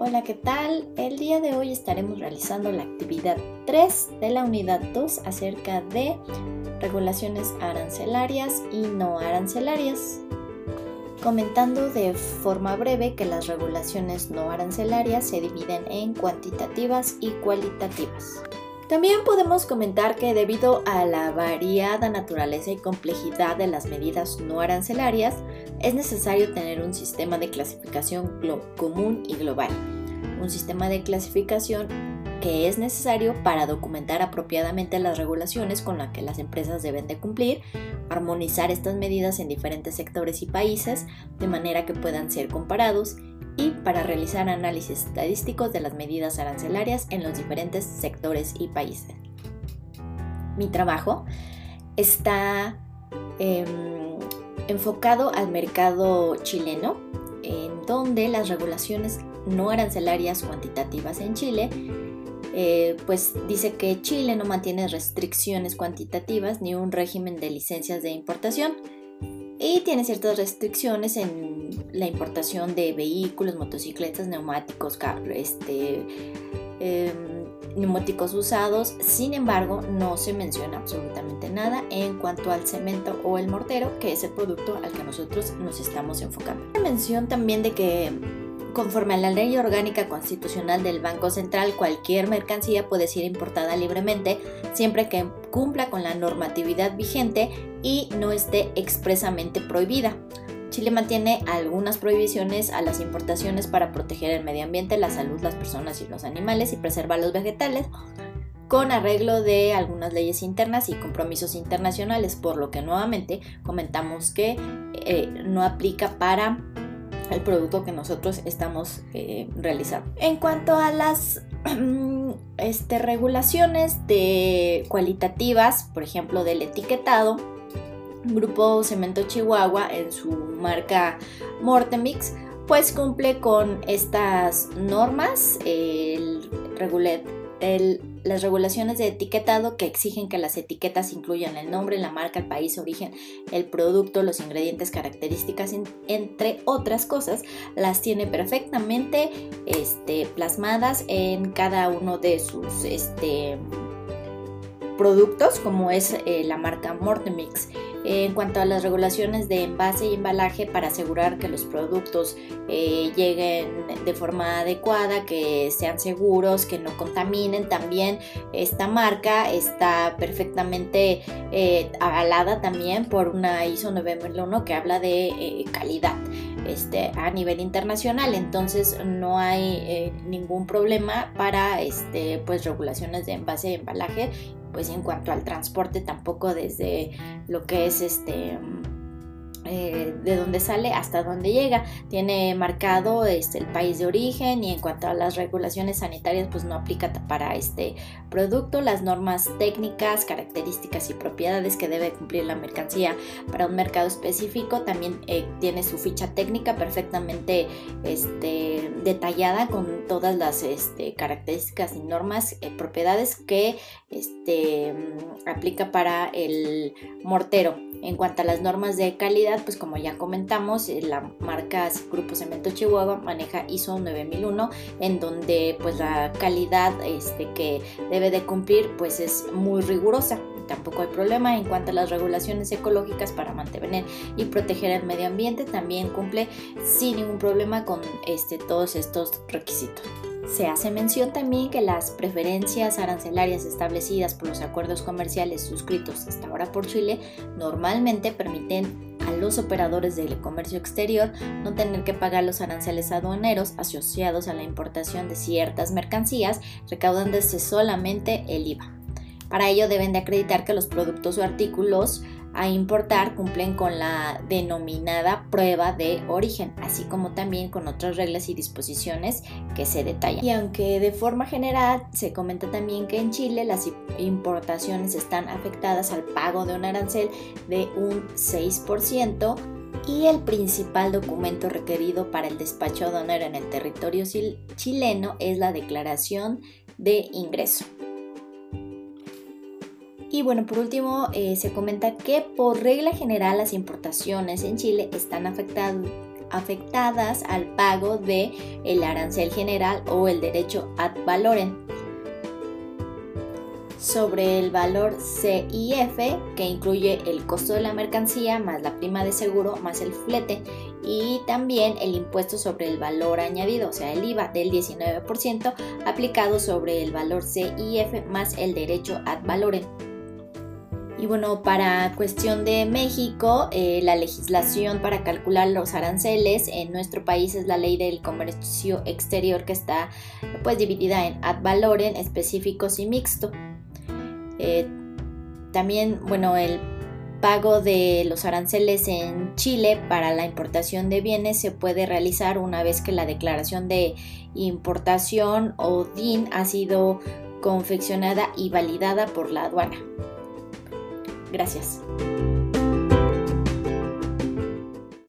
Hola, ¿qué tal? El día de hoy estaremos realizando la actividad 3 de la unidad 2 acerca de regulaciones arancelarias y no arancelarias. Comentando de forma breve que las regulaciones no arancelarias se dividen en cuantitativas y cualitativas. También podemos comentar que debido a la variada naturaleza y complejidad de las medidas no arancelarias, es necesario tener un sistema de clasificación común y global. Un sistema de clasificación que es necesario para documentar apropiadamente las regulaciones con las que las empresas deben de cumplir, armonizar estas medidas en diferentes sectores y países de manera que puedan ser comparados y para realizar análisis estadísticos de las medidas arancelarias en los diferentes sectores y países. Mi trabajo está em, enfocado al mercado chileno, en donde las regulaciones no arancelarias cuantitativas en Chile eh, pues dice que Chile no mantiene restricciones cuantitativas ni un régimen de licencias de importación y tiene ciertas restricciones en la importación de vehículos, motocicletas, neumáticos, este, em, neumáticos usados. Sin embargo, no se menciona absolutamente nada en cuanto al cemento o el mortero, que es el producto al que nosotros nos estamos enfocando. Mención también de que Conforme a la ley orgánica constitucional del Banco Central, cualquier mercancía puede ser importada libremente siempre que cumpla con la normatividad vigente y no esté expresamente prohibida. Chile mantiene algunas prohibiciones a las importaciones para proteger el medio ambiente, la salud, las personas y los animales y preservar los vegetales, con arreglo de algunas leyes internas y compromisos internacionales, por lo que nuevamente comentamos que eh, no aplica para el producto que nosotros estamos eh, realizando. En cuanto a las este, regulaciones de cualitativas, por ejemplo, del etiquetado, Grupo Cemento Chihuahua en su marca Mortemix, pues cumple con estas normas, el, el las regulaciones de etiquetado que exigen que las etiquetas incluyan el nombre, la marca, el país, origen, el producto, los ingredientes, características, entre otras cosas, las tiene perfectamente este, plasmadas en cada uno de sus este, productos, como es eh, la marca Mortemix en cuanto a las regulaciones de envase y embalaje para asegurar que los productos eh, lleguen de forma adecuada, que sean seguros, que no contaminen. También esta marca está perfectamente eh, avalada también por una ISO 9001 que habla de eh, calidad. Este, a nivel internacional entonces no hay ningún problema para este, pues, regulaciones de envase y embalaje pues en cuanto al transporte tampoco desde lo que es este eh, de dónde sale hasta dónde llega. Tiene marcado este, el país de origen y en cuanto a las regulaciones sanitarias pues no aplica para este producto. Las normas técnicas, características y propiedades que debe cumplir la mercancía para un mercado específico también eh, tiene su ficha técnica perfectamente este, detallada con todas las este, características y normas, eh, propiedades que este, aplica para el mortero. En cuanto a las normas de calidad, pues como ya comentamos, eh, la marca Grupo Cemento Chihuahua maneja ISO 9001, en donde pues la calidad este, que debe de cumplir pues es muy rigurosa. Tampoco hay problema en cuanto a las regulaciones ecológicas para mantener y proteger el medio ambiente, también cumple sin ningún problema con este, todos estos requisitos. Se hace mención también que las preferencias arancelarias establecidas por los acuerdos comerciales suscritos hasta ahora por Chile normalmente permiten los operadores del comercio exterior no tener que pagar los aranceles aduaneros asociados a la importación de ciertas mercancías, recaudándose solamente el IVA. Para ello deben de acreditar que los productos o artículos a importar cumplen con la denominada prueba de origen, así como también con otras reglas y disposiciones que se detallan. Y aunque de forma general se comenta también que en Chile las importaciones están afectadas al pago de un arancel de un 6%, y el principal documento requerido para el despacho aduanero en el territorio chileno es la declaración de ingreso. Y bueno, por último, eh, se comenta que por regla general las importaciones en Chile están afectadas al pago de el arancel general o el derecho ad valorem sobre el valor CIF que incluye el costo de la mercancía más la prima de seguro más el flete y también el impuesto sobre el valor añadido, o sea, el IVA del 19% aplicado sobre el valor CIF más el derecho ad valorem. Y bueno, para cuestión de México, eh, la legislación para calcular los aranceles en nuestro país es la ley del comercio exterior que está pues dividida en ad valorem, específicos y mixto. Eh, también, bueno, el pago de los aranceles en Chile para la importación de bienes se puede realizar una vez que la declaración de importación o DIN ha sido confeccionada y validada por la aduana. Gracias.